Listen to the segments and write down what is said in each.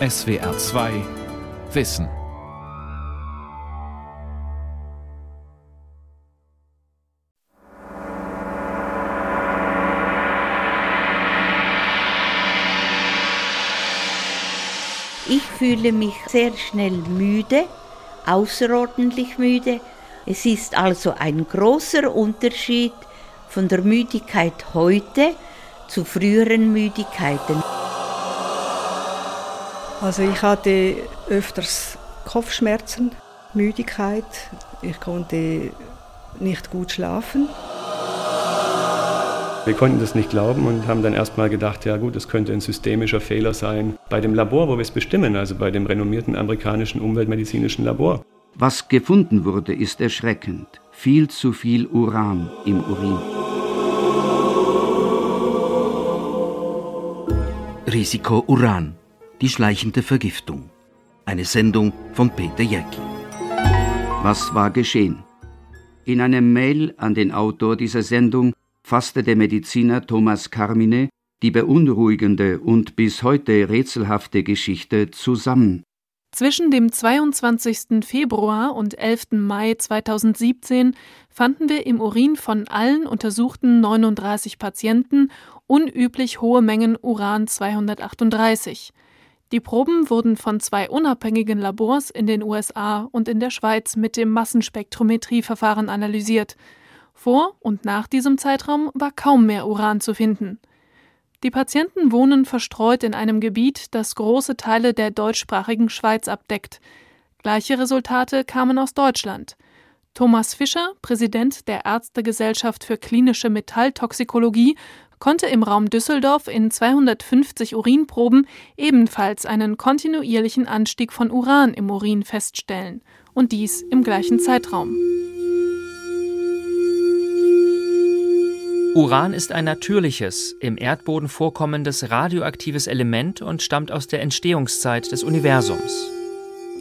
SWR 2 Wissen. Ich fühle mich sehr schnell müde, außerordentlich müde. Es ist also ein großer Unterschied von der Müdigkeit heute zu früheren Müdigkeiten. Also ich hatte öfters Kopfschmerzen, Müdigkeit. Ich konnte nicht gut schlafen. Wir konnten das nicht glauben und haben dann erstmal gedacht, ja gut, das könnte ein systemischer Fehler sein bei dem Labor, wo wir es bestimmen, also bei dem renommierten amerikanischen umweltmedizinischen Labor. Was gefunden wurde, ist erschreckend. Viel zu viel Uran im Urin. Risiko Uran. Die schleichende Vergiftung. Eine Sendung von Peter Jäcki. Was war geschehen? In einem Mail an den Autor dieser Sendung fasste der Mediziner Thomas Carmine die beunruhigende und bis heute rätselhafte Geschichte zusammen. Zwischen dem 22. Februar und 11. Mai 2017 fanden wir im Urin von allen untersuchten 39 Patienten unüblich hohe Mengen Uran 238. Die Proben wurden von zwei unabhängigen Labors in den USA und in der Schweiz mit dem Massenspektrometrieverfahren analysiert. Vor und nach diesem Zeitraum war kaum mehr Uran zu finden. Die Patienten wohnen verstreut in einem Gebiet, das große Teile der deutschsprachigen Schweiz abdeckt. Gleiche Resultate kamen aus Deutschland. Thomas Fischer, Präsident der Ärztegesellschaft für klinische Metalltoxikologie, konnte im Raum Düsseldorf in 250 Urinproben ebenfalls einen kontinuierlichen Anstieg von Uran im Urin feststellen, und dies im gleichen Zeitraum. Uran ist ein natürliches, im Erdboden vorkommendes radioaktives Element und stammt aus der Entstehungszeit des Universums.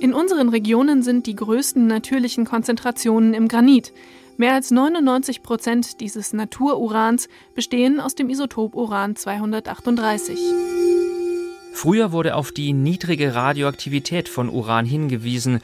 In unseren Regionen sind die größten natürlichen Konzentrationen im Granit. Mehr als 99 Prozent dieses Natururans bestehen aus dem Isotop Uran 238. Früher wurde auf die niedrige Radioaktivität von Uran hingewiesen,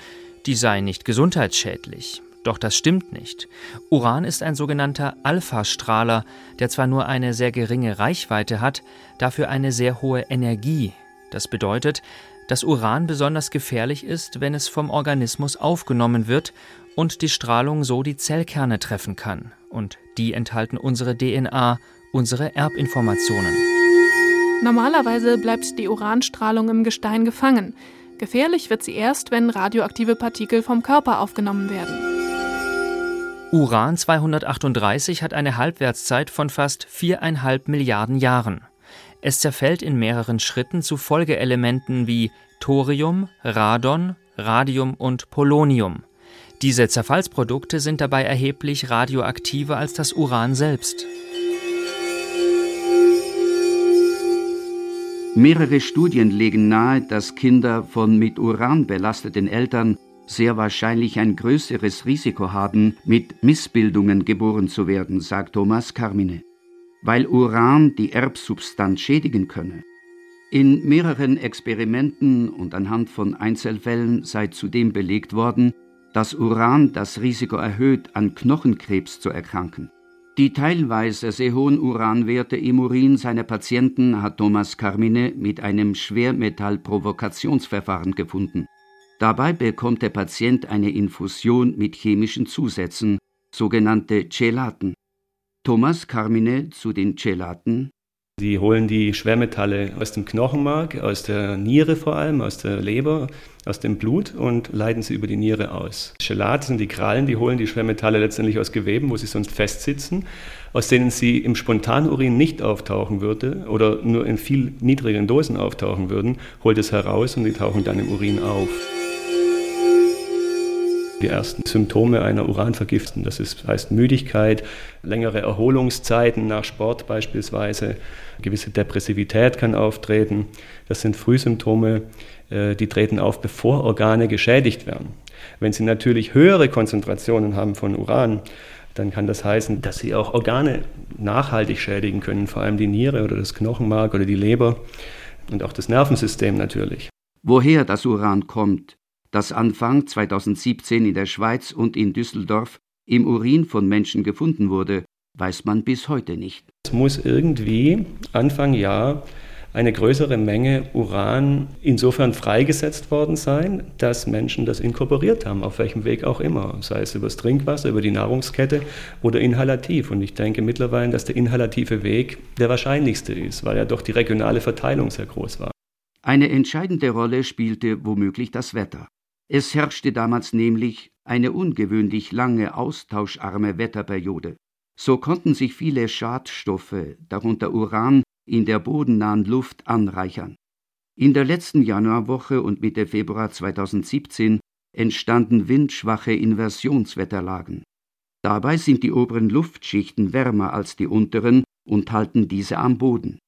die sei nicht gesundheitsschädlich. Doch das stimmt nicht. Uran ist ein sogenannter Alpha-Strahler, der zwar nur eine sehr geringe Reichweite hat, dafür eine sehr hohe Energie. Das bedeutet, dass Uran besonders gefährlich ist, wenn es vom Organismus aufgenommen wird und die Strahlung so die Zellkerne treffen kann. Und die enthalten unsere DNA, unsere Erbinformationen. Normalerweise bleibt die Uranstrahlung im Gestein gefangen. Gefährlich wird sie erst, wenn radioaktive Partikel vom Körper aufgenommen werden. Uran 238 hat eine Halbwertszeit von fast viereinhalb Milliarden Jahren. Es zerfällt in mehreren Schritten zu Folgeelementen wie Thorium, Radon, Radium und Polonium. Diese Zerfallsprodukte sind dabei erheblich radioaktiver als das Uran selbst. Mehrere Studien legen nahe, dass Kinder von mit Uran belasteten Eltern sehr wahrscheinlich ein größeres Risiko haben, mit Missbildungen geboren zu werden, sagt Thomas Carmine, weil Uran die Erbsubstanz schädigen könne. In mehreren Experimenten und anhand von Einzelfällen sei zudem belegt worden, dass Uran das Risiko erhöht, an Knochenkrebs zu erkranken. Die teilweise sehr hohen Uranwerte im Urin seiner Patienten hat Thomas Carmine mit einem Schwermetallprovokationsverfahren gefunden. Dabei bekommt der Patient eine Infusion mit chemischen Zusätzen, sogenannte Chelaten. Thomas Carmine zu den Chelaten. Sie holen die Schwermetalle aus dem Knochenmark, aus der Niere vor allem, aus der Leber, aus dem Blut und leiten sie über die Niere aus. Chelate sind die Krallen, die holen die Schwermetalle letztendlich aus Geweben, wo sie sonst festsitzen, aus denen sie im Spontanurin nicht auftauchen würde oder nur in viel niedrigeren Dosen auftauchen würden, holt es heraus und die tauchen dann im Urin auf die ersten Symptome einer Uranvergiftung. Das ist, heißt Müdigkeit, längere Erholungszeiten nach Sport beispielsweise, gewisse Depressivität kann auftreten. Das sind Frühsymptome, äh, die treten auf, bevor Organe geschädigt werden. Wenn Sie natürlich höhere Konzentrationen haben von Uran, dann kann das heißen, dass Sie auch Organe nachhaltig schädigen können, vor allem die Niere oder das Knochenmark oder die Leber und auch das Nervensystem natürlich. Woher das Uran kommt, das Anfang 2017 in der Schweiz und in Düsseldorf im Urin von Menschen gefunden wurde, weiß man bis heute nicht. Es muss irgendwie Anfang Jahr eine größere Menge Uran insofern freigesetzt worden sein, dass Menschen das inkorporiert haben, auf welchem Weg auch immer, sei es über das Trinkwasser, über die Nahrungskette oder inhalativ. Und ich denke mittlerweile, dass der inhalative Weg der wahrscheinlichste ist, weil ja doch die regionale Verteilung sehr groß war. Eine entscheidende Rolle spielte womöglich das Wetter. Es herrschte damals nämlich eine ungewöhnlich lange austauscharme Wetterperiode. So konnten sich viele Schadstoffe, darunter Uran, in der bodennahen Luft anreichern. In der letzten Januarwoche und Mitte Februar 2017 entstanden windschwache Inversionswetterlagen. Dabei sind die oberen Luftschichten wärmer als die unteren und halten diese am Boden.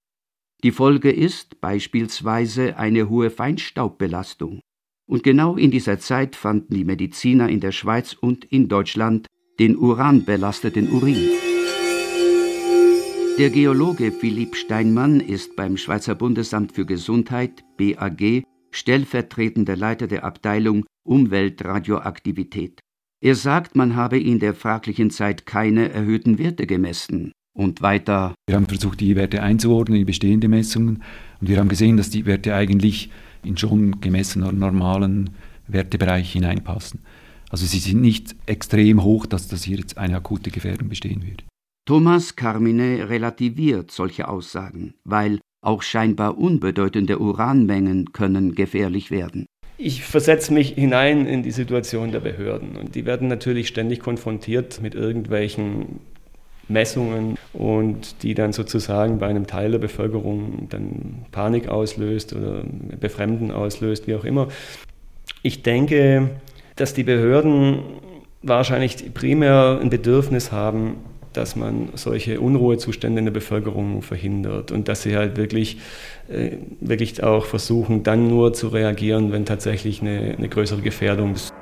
Die Folge ist beispielsweise eine hohe Feinstaubbelastung. Und genau in dieser Zeit fanden die Mediziner in der Schweiz und in Deutschland den uranbelasteten Urin. Der Geologe Philipp Steinmann ist beim Schweizer Bundesamt für Gesundheit BAG stellvertretender Leiter der Abteilung Umweltradioaktivität. Er sagt, man habe in der fraglichen Zeit keine erhöhten Werte gemessen. Und weiter. Wir haben versucht, die Werte einzuordnen in bestehende Messungen. Und wir haben gesehen, dass die Werte eigentlich in schon gemessenen normalen Wertebereich hineinpassen. Also sie sind nicht extrem hoch, dass das hier jetzt eine akute Gefährdung bestehen würde. Thomas Carmine relativiert solche Aussagen, weil auch scheinbar unbedeutende Uranmengen können gefährlich werden. Ich versetze mich hinein in die Situation der Behörden und die werden natürlich ständig konfrontiert mit irgendwelchen Messungen und die dann sozusagen bei einem Teil der Bevölkerung dann Panik auslöst oder Befremden auslöst, wie auch immer. Ich denke, dass die Behörden wahrscheinlich primär ein Bedürfnis haben, dass man solche Unruhezustände in der Bevölkerung verhindert und dass sie halt wirklich, äh, wirklich auch versuchen, dann nur zu reagieren, wenn tatsächlich eine, eine größere Gefährdung ist.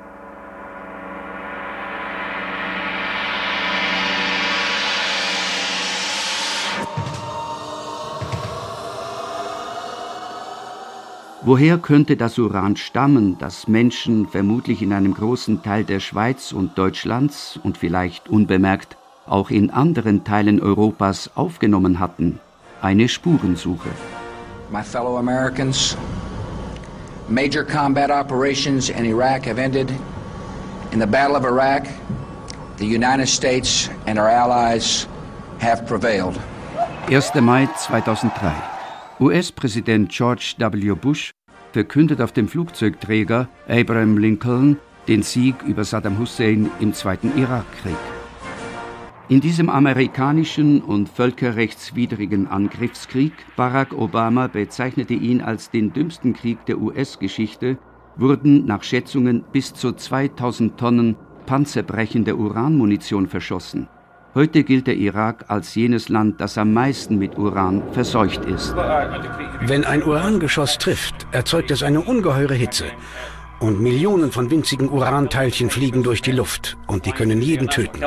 Woher könnte das Uran stammen, das Menschen vermutlich in einem großen Teil der Schweiz und Deutschlands und vielleicht unbemerkt auch in anderen Teilen Europas aufgenommen hatten, eine Spurensuche. My fellow Americans, major combat operations in Iraq have ended. In the Battle of Iraq, the United States and our allies have prevailed. 1. Mai 2003. US-Präsident George W. Bush verkündet auf dem Flugzeugträger Abraham Lincoln den Sieg über Saddam Hussein im Zweiten Irakkrieg. In diesem amerikanischen und völkerrechtswidrigen Angriffskrieg, Barack Obama bezeichnete ihn als den dümmsten Krieg der US-Geschichte, wurden nach Schätzungen bis zu 2000 Tonnen panzerbrechende Uranmunition verschossen. Heute gilt der Irak als jenes Land, das am meisten mit Uran verseucht ist. Wenn ein Urangeschoss trifft, erzeugt es eine ungeheure Hitze und Millionen von winzigen Uranteilchen fliegen durch die Luft und die können jeden töten.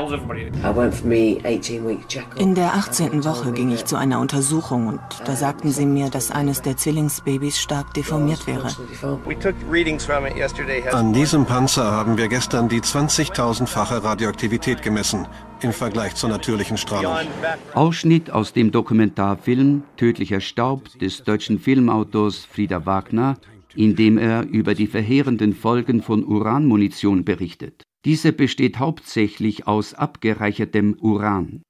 In der 18. Woche ging ich zu einer Untersuchung und da sagten sie mir, dass eines der Zwillingsbabys stark deformiert wäre. An diesem Panzer haben wir gestern die 20.000-fache Radioaktivität gemessen im Vergleich zur natürlichen Strahlung. Ausschnitt aus dem Dokumentarfilm Tödlicher Staub des deutschen Filmautors Frieder Wagner in dem er über die verheerenden Folgen von Uranmunition berichtet. Diese besteht hauptsächlich aus abgereichertem Uran.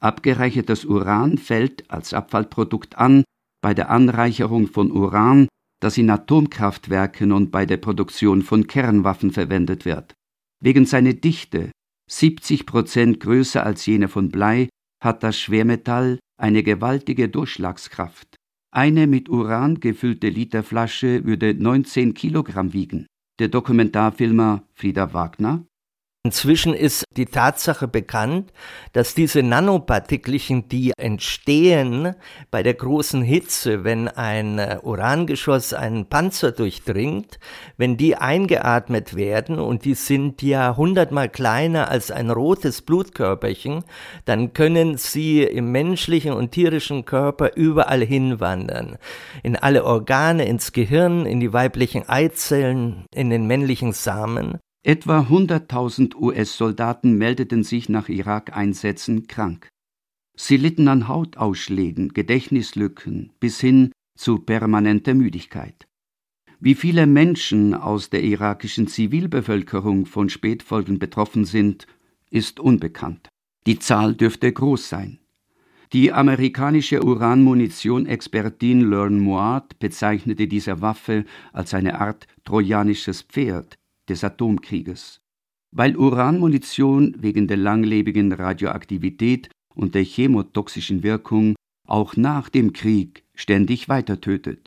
Abgereichertes Uran fällt als Abfallprodukt an bei der Anreicherung von Uran, das in Atomkraftwerken und bei der Produktion von Kernwaffen verwendet wird. Wegen seiner Dichte, 70 Prozent größer als jene von Blei, hat das Schwermetall eine gewaltige Durchschlagskraft. Eine mit Uran gefüllte Literflasche würde 19 Kilogramm wiegen. Der Dokumentarfilmer Frieder Wagner Inzwischen ist die Tatsache bekannt, dass diese Nanopartikelchen, die entstehen bei der großen Hitze, wenn ein äh, Urangeschoss einen Panzer durchdringt, wenn die eingeatmet werden und die sind ja hundertmal kleiner als ein rotes Blutkörperchen, dann können sie im menschlichen und tierischen Körper überall hinwandern. In alle Organe, ins Gehirn, in die weiblichen Eizellen, in den männlichen Samen. Etwa 100.000 US-Soldaten meldeten sich nach Irak-Einsätzen krank. Sie litten an Hautausschlägen, Gedächtnislücken bis hin zu permanenter Müdigkeit. Wie viele Menschen aus der irakischen Zivilbevölkerung von Spätfolgen betroffen sind, ist unbekannt. Die Zahl dürfte groß sein. Die amerikanische Uranmunition-Expertin Lern Moat bezeichnete diese Waffe als eine Art trojanisches Pferd, des Atomkrieges. Weil Uranmunition wegen der langlebigen Radioaktivität und der chemotoxischen Wirkung auch nach dem Krieg ständig weiter tötet.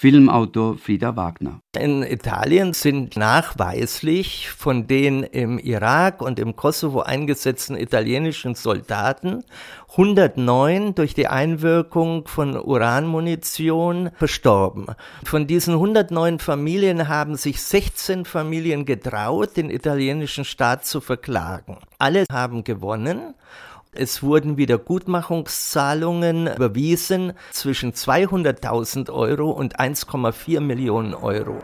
Filmautor Frieda Wagner. In Italien sind nachweislich von den im Irak und im Kosovo eingesetzten italienischen Soldaten 109 durch die Einwirkung von Uranmunition verstorben. Von diesen 109 Familien haben sich 16 Familien getraut, den italienischen Staat zu verklagen. Alle haben gewonnen es wurden Wiedergutmachungszahlungen überwiesen zwischen 200.000 Euro und 1,4 Millionen Euro.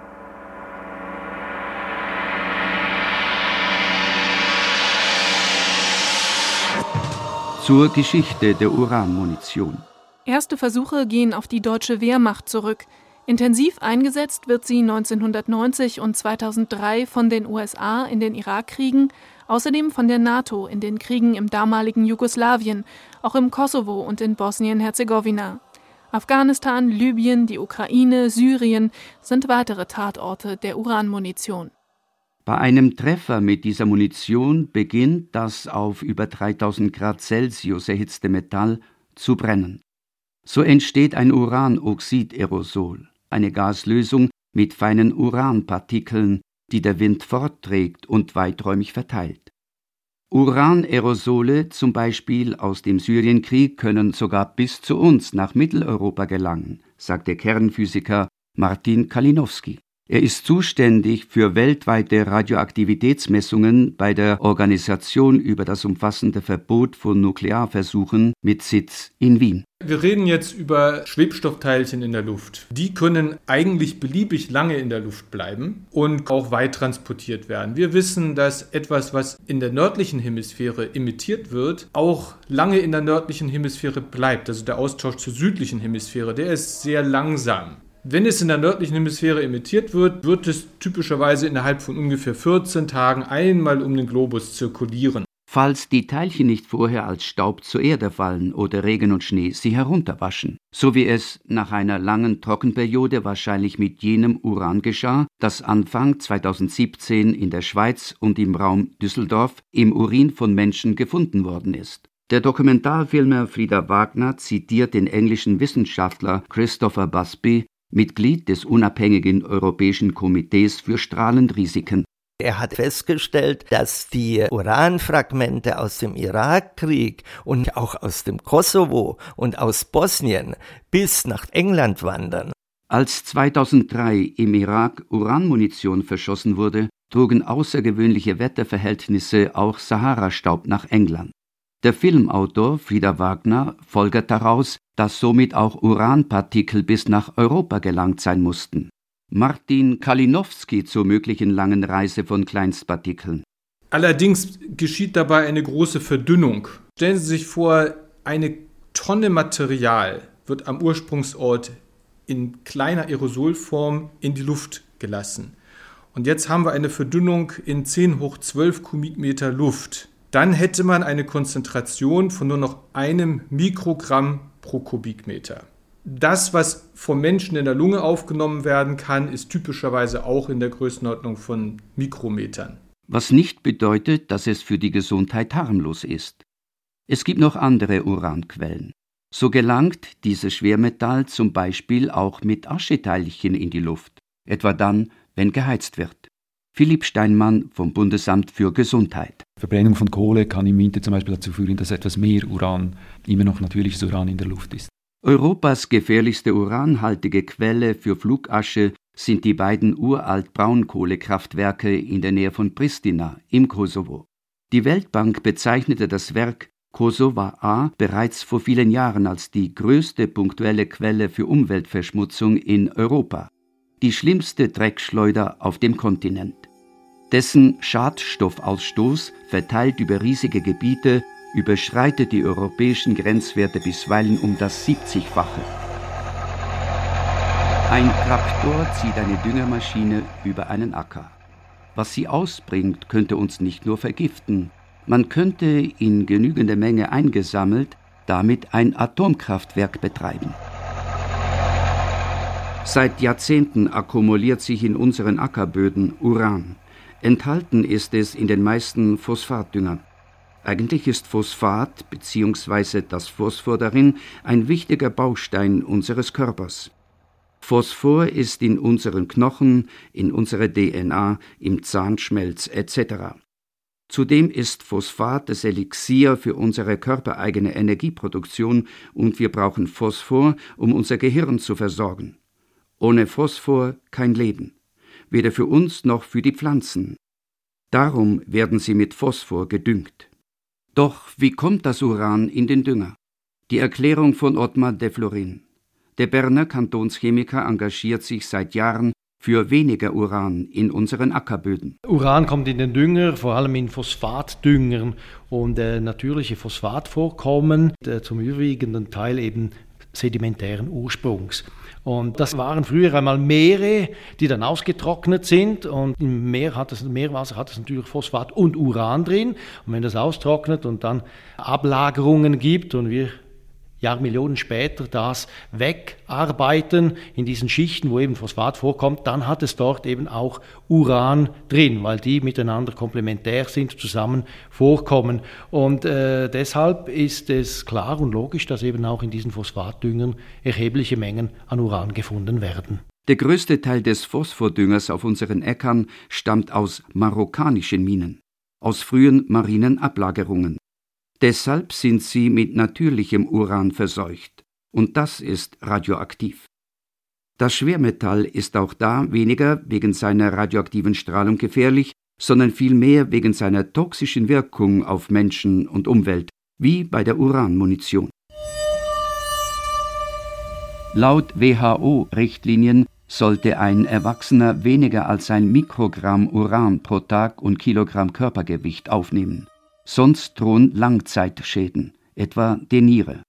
Zur Geschichte der Uranmunition. Erste Versuche gehen auf die deutsche Wehrmacht zurück. Intensiv eingesetzt wird sie 1990 und 2003 von den USA in den Irakkriegen außerdem von der NATO in den Kriegen im damaligen Jugoslawien, auch im Kosovo und in Bosnien-Herzegowina. Afghanistan, Libyen, die Ukraine, Syrien sind weitere Tatorte der Uranmunition. Bei einem Treffer mit dieser Munition beginnt das auf über 3000 Grad Celsius erhitzte Metall zu brennen. So entsteht ein Uranoxidaerosol, eine Gaslösung mit feinen Uranpartikeln, die der Wind fortträgt und weiträumig verteilt. Uranerosole, zum Beispiel aus dem Syrienkrieg, können sogar bis zu uns nach Mitteleuropa gelangen, sagt der Kernphysiker Martin Kalinowski. Er ist zuständig für weltweite Radioaktivitätsmessungen bei der Organisation über das umfassende Verbot von Nuklearversuchen mit Sitz in Wien. Wir reden jetzt über Schwebstoffteilchen in der Luft. Die können eigentlich beliebig lange in der Luft bleiben und auch weit transportiert werden. Wir wissen, dass etwas, was in der nördlichen Hemisphäre emittiert wird, auch lange in der nördlichen Hemisphäre bleibt. Also der Austausch zur südlichen Hemisphäre, der ist sehr langsam. Wenn es in der nördlichen Hemisphäre emittiert wird, wird es typischerweise innerhalb von ungefähr 14 Tagen einmal um den Globus zirkulieren. Falls die Teilchen nicht vorher als Staub zur Erde fallen oder Regen und Schnee sie herunterwaschen, so wie es nach einer langen Trockenperiode wahrscheinlich mit jenem Uran geschah, das Anfang 2017 in der Schweiz und im Raum Düsseldorf im Urin von Menschen gefunden worden ist. Der Dokumentarfilmer Frieda Wagner zitiert den englischen Wissenschaftler Christopher Busby, Mitglied des unabhängigen Europäischen Komitees für Strahlenrisiken. Er hat festgestellt, dass die Uranfragmente aus dem Irakkrieg und auch aus dem Kosovo und aus Bosnien bis nach England wandern. Als 2003 im Irak Uranmunition verschossen wurde, trugen außergewöhnliche Wetterverhältnisse auch Sahara-Staub nach England. Der Filmautor Frieder Wagner folgert daraus, dass somit auch Uranpartikel bis nach Europa gelangt sein mussten. Martin Kalinowski zur möglichen langen Reise von Kleinstpartikeln. Allerdings geschieht dabei eine große Verdünnung. Stellen Sie sich vor, eine Tonne Material wird am Ursprungsort in kleiner Aerosolform in die Luft gelassen. Und jetzt haben wir eine Verdünnung in 10 hoch 12 Kubikmeter Luft dann hätte man eine Konzentration von nur noch einem Mikrogramm pro Kubikmeter. Das, was vom Menschen in der Lunge aufgenommen werden kann, ist typischerweise auch in der Größenordnung von Mikrometern. Was nicht bedeutet, dass es für die Gesundheit harmlos ist. Es gibt noch andere Uranquellen. So gelangt dieses Schwermetall zum Beispiel auch mit Ascheteilchen in die Luft, etwa dann, wenn geheizt wird. Philipp Steinmann vom Bundesamt für Gesundheit. Verbrennung von Kohle kann im Winter zum Beispiel dazu führen, dass etwas mehr Uran, immer noch natürliches Uran in der Luft ist. Europas gefährlichste uranhaltige Quelle für Flugasche sind die beiden uralt Braunkohlekraftwerke in der Nähe von Pristina im Kosovo. Die Weltbank bezeichnete das Werk Kosova A bereits vor vielen Jahren als die größte punktuelle Quelle für Umweltverschmutzung in Europa, die schlimmste Dreckschleuder auf dem Kontinent. Dessen Schadstoffausstoß, verteilt über riesige Gebiete, überschreitet die europäischen Grenzwerte bisweilen um das 70-fache. Ein Traktor zieht eine Düngermaschine über einen Acker. Was sie ausbringt, könnte uns nicht nur vergiften, man könnte in genügender Menge eingesammelt damit ein Atomkraftwerk betreiben. Seit Jahrzehnten akkumuliert sich in unseren Ackerböden Uran. Enthalten ist es in den meisten Phosphatdüngern. Eigentlich ist Phosphat bzw. das Phosphor darin ein wichtiger Baustein unseres Körpers. Phosphor ist in unseren Knochen, in unserer DNA, im Zahnschmelz etc. Zudem ist Phosphat das Elixier für unsere körpereigene Energieproduktion und wir brauchen Phosphor, um unser Gehirn zu versorgen. Ohne Phosphor kein Leben, weder für uns noch für die Pflanzen. Darum werden sie mit Phosphor gedüngt. Doch wie kommt das Uran in den Dünger? Die Erklärung von Ottmar de Florin. Der Berner Kantonschemiker engagiert sich seit Jahren für weniger Uran in unseren Ackerböden. Uran kommt in den Dünger, vor allem in Phosphatdüngern und äh, natürliche Phosphatvorkommen, äh, zum überwiegenden Teil eben sedimentären Ursprungs. Und das waren früher einmal Meere, die dann ausgetrocknet sind. Und im Meer hat es, Meerwasser hat es natürlich Phosphat und Uran drin. Und wenn das austrocknet und dann Ablagerungen gibt und wir Jahrmillionen später das wegarbeiten in diesen Schichten, wo eben Phosphat vorkommt, dann hat es dort eben auch Uran drin, weil die miteinander komplementär sind, zusammen vorkommen. Und äh, deshalb ist es klar und logisch, dass eben auch in diesen Phosphatdüngern erhebliche Mengen an Uran gefunden werden. Der größte Teil des Phosphordüngers auf unseren Äckern stammt aus marokkanischen Minen, aus frühen marinen Ablagerungen. Deshalb sind sie mit natürlichem Uran verseucht, und das ist radioaktiv. Das Schwermetall ist auch da weniger wegen seiner radioaktiven Strahlung gefährlich, sondern vielmehr wegen seiner toxischen Wirkung auf Menschen und Umwelt, wie bei der Uranmunition. Laut WHO-Richtlinien sollte ein Erwachsener weniger als ein Mikrogramm Uran pro Tag und Kilogramm Körpergewicht aufnehmen. Sonst drohen Langzeitschäden, etwa die Niere.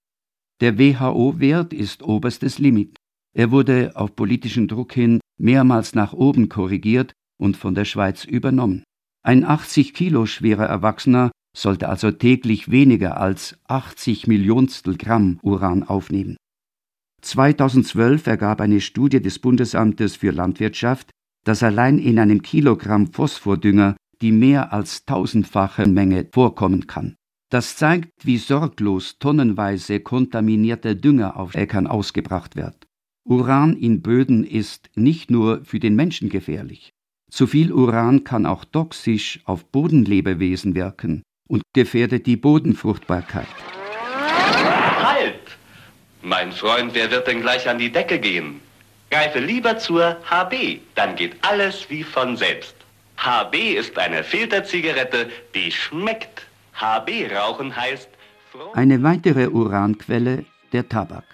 Der WHO-Wert ist oberstes Limit. Er wurde auf politischen Druck hin mehrmals nach oben korrigiert und von der Schweiz übernommen. Ein 80 Kilo schwerer Erwachsener sollte also täglich weniger als 80 Millionstel Gramm Uran aufnehmen. 2012 ergab eine Studie des Bundesamtes für Landwirtschaft, dass allein in einem Kilogramm Phosphordünger die mehr als tausendfache Menge vorkommen kann. Das zeigt, wie sorglos tonnenweise kontaminierter Dünger auf Äckern ausgebracht wird. Uran in Böden ist nicht nur für den Menschen gefährlich. Zu viel Uran kann auch toxisch auf Bodenlebewesen wirken und gefährdet die Bodenfruchtbarkeit. Halt! Mein Freund, wer wird denn gleich an die Decke gehen? Greife lieber zur HB, dann geht alles wie von selbst. HB ist eine Filterzigarette, die schmeckt. HB rauchen heißt. Eine weitere Uranquelle, der Tabak.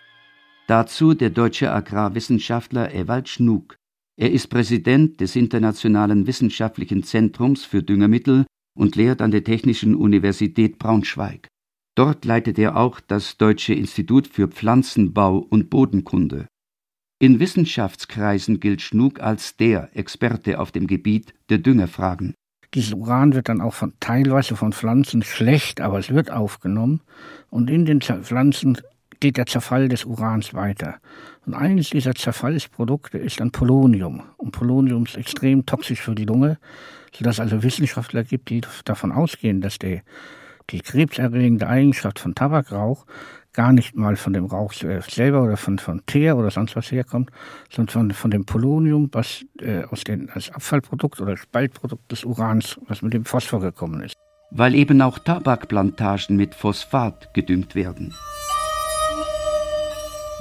Dazu der deutsche Agrarwissenschaftler Ewald Schnug. Er ist Präsident des Internationalen Wissenschaftlichen Zentrums für Düngemittel und lehrt an der Technischen Universität Braunschweig. Dort leitet er auch das Deutsche Institut für Pflanzenbau und Bodenkunde. In Wissenschaftskreisen gilt Schnug als der Experte auf dem Gebiet der Düngerfragen. Dieses Uran wird dann auch von, teilweise von Pflanzen schlecht, aber es wird aufgenommen. Und in den Pflanzen geht der Zerfall des Urans weiter. Und eines dieser Zerfallsprodukte ist dann Polonium. Und Polonium ist extrem toxisch für die Lunge, sodass also Wissenschaftler gibt, die davon ausgehen, dass der die krebserregende Eigenschaft von Tabakrauch gar nicht mal von dem Rauch selber oder von, von Teer oder sonst was herkommt, sondern von, von dem Polonium, was äh, aus den, als Abfallprodukt oder Spaltprodukt des Urans, was mit dem Phosphor gekommen ist. Weil eben auch Tabakplantagen mit Phosphat gedüngt werden.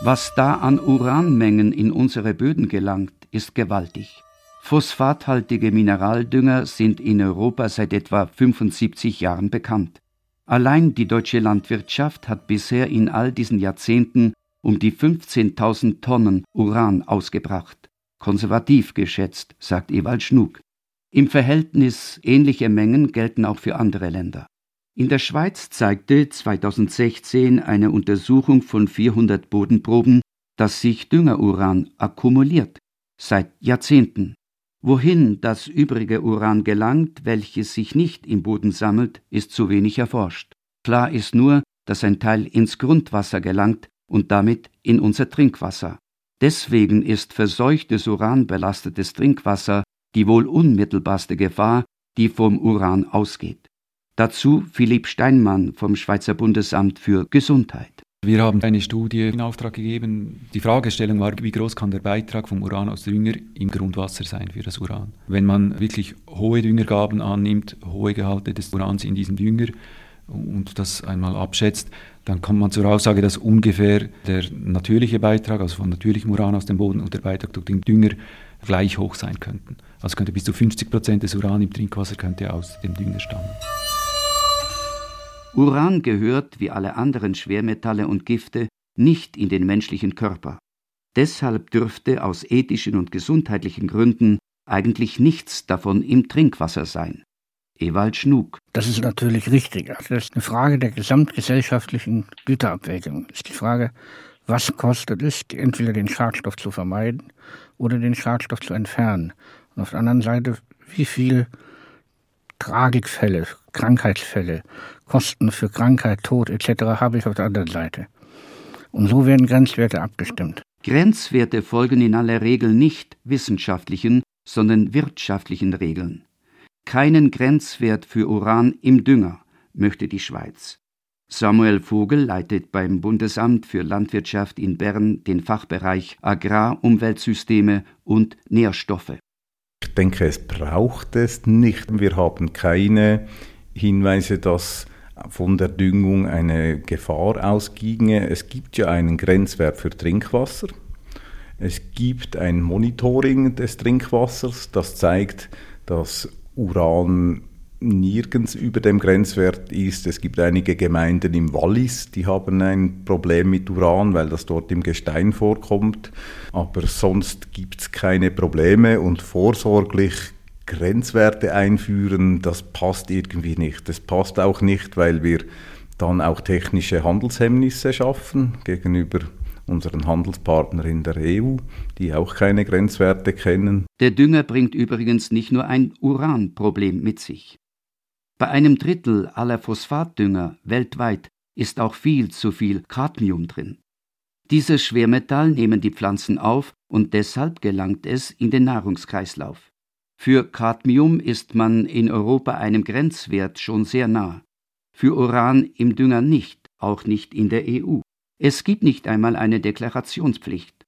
Was da an Uranmengen in unsere Böden gelangt, ist gewaltig. Phosphathaltige Mineraldünger sind in Europa seit etwa 75 Jahren bekannt. Allein die deutsche Landwirtschaft hat bisher in all diesen Jahrzehnten um die 15.000 Tonnen Uran ausgebracht. Konservativ geschätzt, sagt Ewald Schnug. Im Verhältnis ähnliche Mengen gelten auch für andere Länder. In der Schweiz zeigte 2016 eine Untersuchung von 400 Bodenproben, dass sich Düngeruran akkumuliert, seit Jahrzehnten. Wohin das übrige Uran gelangt, welches sich nicht im Boden sammelt, ist zu wenig erforscht. Klar ist nur, dass ein Teil ins Grundwasser gelangt und damit in unser Trinkwasser. Deswegen ist verseuchtes uranbelastetes Trinkwasser die wohl unmittelbarste Gefahr, die vom Uran ausgeht. Dazu Philipp Steinmann vom Schweizer Bundesamt für Gesundheit. Wir haben eine Studie in Auftrag gegeben. Die Fragestellung war, wie groß kann der Beitrag vom Uran aus Dünger im Grundwasser sein für das Uran? Wenn man wirklich hohe Düngergaben annimmt, hohe Gehalte des Urans in diesem Dünger und das einmal abschätzt, dann kommt man zur Aussage, dass ungefähr der natürliche Beitrag, also von natürlichem Uran aus dem Boden und der Beitrag durch den Dünger gleich hoch sein könnten. Also könnte bis zu 50 Prozent des Uran im Trinkwasser könnte aus dem Dünger stammen. Uran gehört, wie alle anderen Schwermetalle und Gifte, nicht in den menschlichen Körper. Deshalb dürfte aus ethischen und gesundheitlichen Gründen eigentlich nichts davon im Trinkwasser sein. Ewald Schnug. Das ist natürlich richtig. Das ist eine Frage der gesamtgesellschaftlichen Güterabwägung. Das ist die Frage, was kostet es, entweder den Schadstoff zu vermeiden oder den Schadstoff zu entfernen. Und auf der anderen Seite, wie viel Tragikfälle, Krankheitsfälle, Kosten für Krankheit, Tod etc. habe ich auf der anderen Seite. Und so werden Grenzwerte abgestimmt. Grenzwerte folgen in aller Regel nicht wissenschaftlichen, sondern wirtschaftlichen Regeln. Keinen Grenzwert für Uran im Dünger möchte die Schweiz. Samuel Vogel leitet beim Bundesamt für Landwirtschaft in Bern den Fachbereich Agrarumweltsysteme und Nährstoffe. Ich denke, es braucht es nicht. Wir haben keine Hinweise, dass von der Düngung eine Gefahr ausginge. Es gibt ja einen Grenzwert für Trinkwasser. Es gibt ein Monitoring des Trinkwassers, das zeigt, dass Uran nirgends über dem Grenzwert ist. Es gibt einige Gemeinden im Wallis, die haben ein Problem mit Uran, weil das dort im Gestein vorkommt. Aber sonst gibt es keine Probleme und vorsorglich Grenzwerte einführen, das passt irgendwie nicht. Das passt auch nicht, weil wir dann auch technische Handelshemmnisse schaffen gegenüber unseren Handelspartnern in der EU, die auch keine Grenzwerte kennen. Der Dünger bringt übrigens nicht nur ein Uranproblem mit sich. Bei einem Drittel aller Phosphatdünger weltweit ist auch viel zu viel Cadmium drin. Dieses Schwermetall nehmen die Pflanzen auf und deshalb gelangt es in den Nahrungskreislauf. Für Cadmium ist man in Europa einem Grenzwert schon sehr nah. Für Uran im Dünger nicht, auch nicht in der EU. Es gibt nicht einmal eine Deklarationspflicht.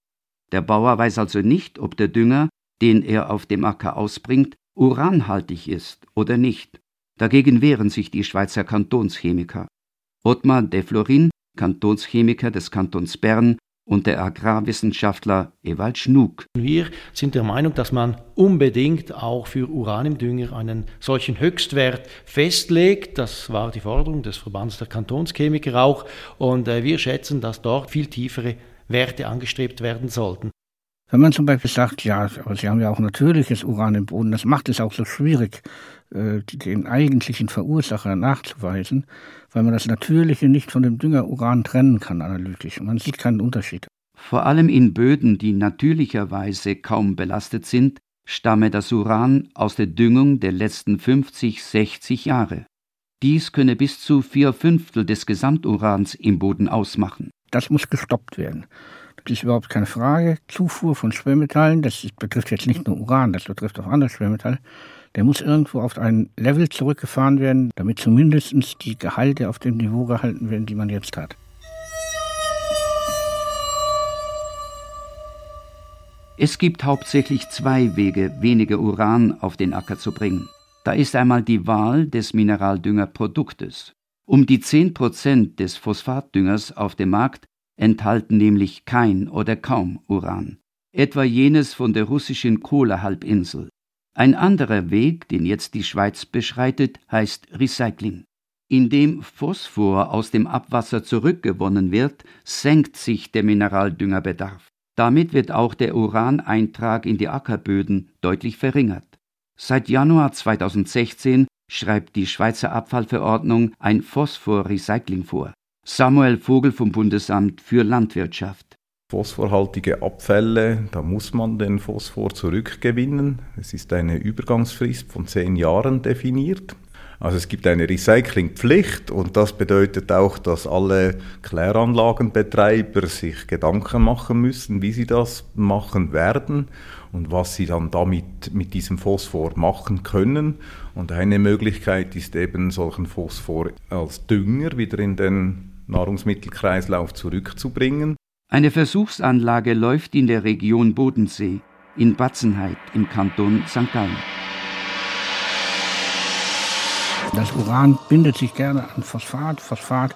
Der Bauer weiß also nicht, ob der Dünger, den er auf dem Acker ausbringt, uranhaltig ist oder nicht. Dagegen wehren sich die Schweizer Kantonschemiker. Ottmar de Florin, Kantonschemiker des Kantons Bern, und der Agrarwissenschaftler Ewald Schnug. Wir sind der Meinung, dass man unbedingt auch für Uran im Dünger einen solchen Höchstwert festlegt. Das war die Forderung des Verbands der Kantonschemiker auch. Und äh, wir schätzen, dass dort viel tiefere Werte angestrebt werden sollten. Wenn man zum Beispiel sagt, ja, aber Sie haben ja auch natürliches Uran im Boden, das macht es auch so schwierig, äh, den eigentlichen Verursacher nachzuweisen, weil man das Natürliche nicht von dem Dünger Uran trennen kann analytisch. Man sieht keinen Unterschied. Vor allem in Böden, die natürlicherweise kaum belastet sind, stamme das Uran aus der Düngung der letzten 50, 60 Jahre. Dies könne bis zu vier Fünftel des Gesamturans im Boden ausmachen. Das muss gestoppt werden. Ist überhaupt keine Frage. Zufuhr von Schwermetallen, das betrifft jetzt nicht nur Uran, das betrifft auch andere Schwermetalle, Der muss irgendwo auf ein Level zurückgefahren werden, damit zumindest die Gehalte auf dem Niveau gehalten werden, die man jetzt hat. Es gibt hauptsächlich zwei Wege, weniger Uran auf den Acker zu bringen. Da ist einmal die Wahl des Mineraldüngerproduktes. Um die 10% des Phosphatdüngers auf dem Markt enthalten nämlich kein oder kaum Uran, etwa jenes von der russischen Kohlehalbinsel. Ein anderer Weg, den jetzt die Schweiz beschreitet, heißt Recycling. Indem Phosphor aus dem Abwasser zurückgewonnen wird, senkt sich der Mineraldüngerbedarf. Damit wird auch der Uraneintrag in die Ackerböden deutlich verringert. Seit Januar 2016 schreibt die Schweizer Abfallverordnung ein Phosphorrecycling vor. Samuel Vogel vom Bundesamt für Landwirtschaft. Phosphorhaltige Abfälle, da muss man den Phosphor zurückgewinnen. Es ist eine Übergangsfrist von zehn Jahren definiert. Also es gibt eine Recyclingpflicht und das bedeutet auch, dass alle Kläranlagenbetreiber sich Gedanken machen müssen, wie sie das machen werden und was sie dann damit mit diesem Phosphor machen können. Und eine Möglichkeit ist eben solchen Phosphor als Dünger wieder in den Nahrungsmittelkreislauf zurückzubringen. Eine Versuchsanlage läuft in der Region Bodensee, in Batzenheit im Kanton St. Gallen. Das Uran bindet sich gerne an Phosphat. Phosphat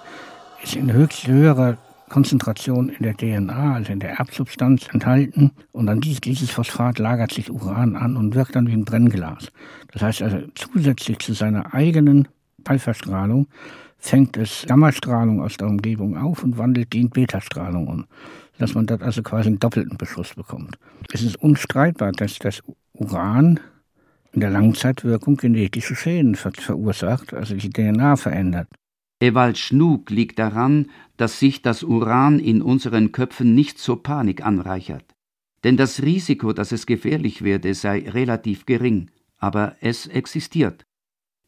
ist in höchst höherer Konzentration in der DNA, also in der Erbsubstanz, enthalten. Und an dieses Phosphat lagert sich Uran an und wirkt dann wie ein Brennglas. Das heißt also, zusätzlich zu seiner eigenen Alpha-Strahlung fängt es Gammastrahlung aus der Umgebung auf und wandelt die in Beta-Strahlung um. Dass man dort also quasi einen doppelten Beschuss bekommt. Es ist unstreitbar, dass das Uran in der Langzeitwirkung genetische Schäden verursacht, also die DNA verändert. Ewald Schnug liegt daran, dass sich das Uran in unseren Köpfen nicht zur Panik anreichert. Denn das Risiko, dass es gefährlich werde, sei relativ gering, aber es existiert.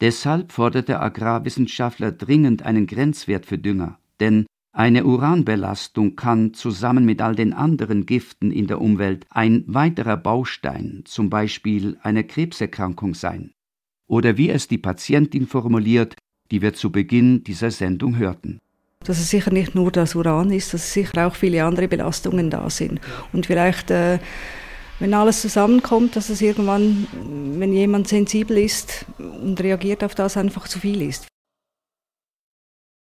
Deshalb fordert der Agrarwissenschaftler dringend einen Grenzwert für Dünger, denn eine Uranbelastung kann zusammen mit all den anderen Giften in der Umwelt ein weiterer Baustein, zum Beispiel einer Krebserkrankung sein. Oder wie es die Patientin formuliert, die wir zu Beginn dieser Sendung hörten. Dass es sicher nicht nur das Uran ist, dass sicher auch viele andere Belastungen da sind. Und vielleicht, äh, wenn alles zusammenkommt, dass es irgendwann, wenn jemand sensibel ist und reagiert auf das, einfach zu viel ist.